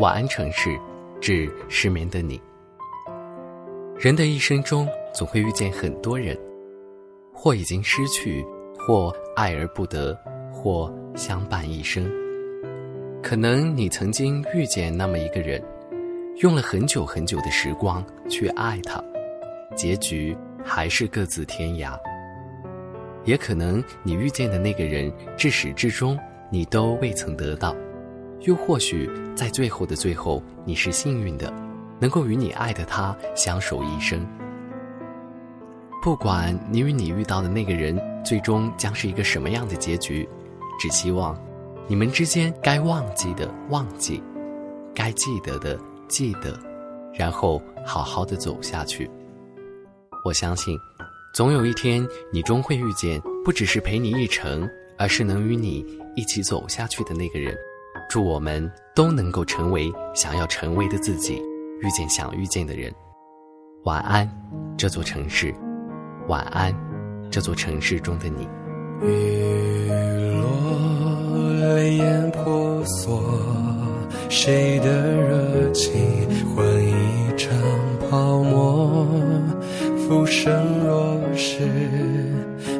晚安城市，致失眠的你。人的一生中，总会遇见很多人，或已经失去，或爱而不得，或相伴一生。可能你曾经遇见那么一个人，用了很久很久的时光去爱他，结局还是各自天涯。也可能你遇见的那个人，至始至终你都未曾得到，又或许在最后的最后，你是幸运的，能够与你爱的他相守一生。不管你与你遇到的那个人最终将是一个什么样的结局，只希望你们之间该忘记的忘记，该记得的记得，然后好好的走下去。我相信。总有一天，你终会遇见不只是陪你一程，而是能与你一起走下去的那个人。祝我们都能够成为想要成为的自己，遇见想遇见的人。晚安，这座城市。晚安，这座城市中的你。雨落，泪眼婆娑，谁的热情换一场泡沫？浮生若是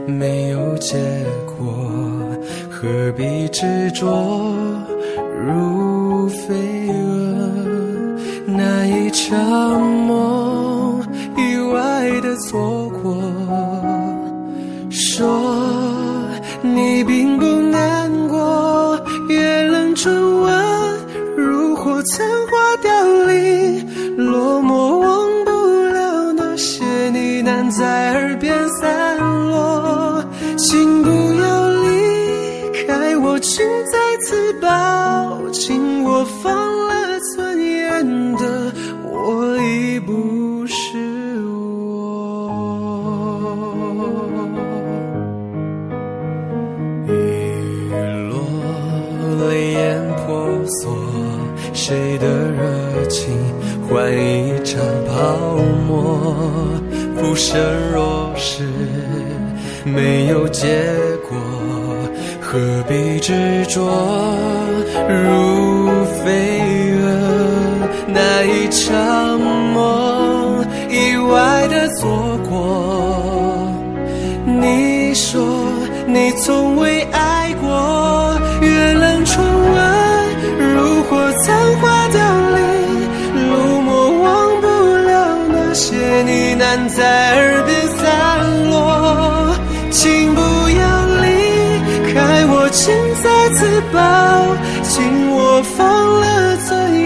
没有结果，何必执着如飞蛾？那一场梦，意外的错过。说你并不难过，月冷春温，如火残花凋零，落寞忘不了那些呢喃。在耳边散落，请不要离开我，请再次抱雨落，泪眼婆娑，谁的热情换一场泡沫？浮生若是没有结果，何必执着如飞蛾？那一场从未爱过月亮窗外如火残花凋零如我忘不了那些呢喃在耳边散落请不要离开我请再次抱紧我放了罪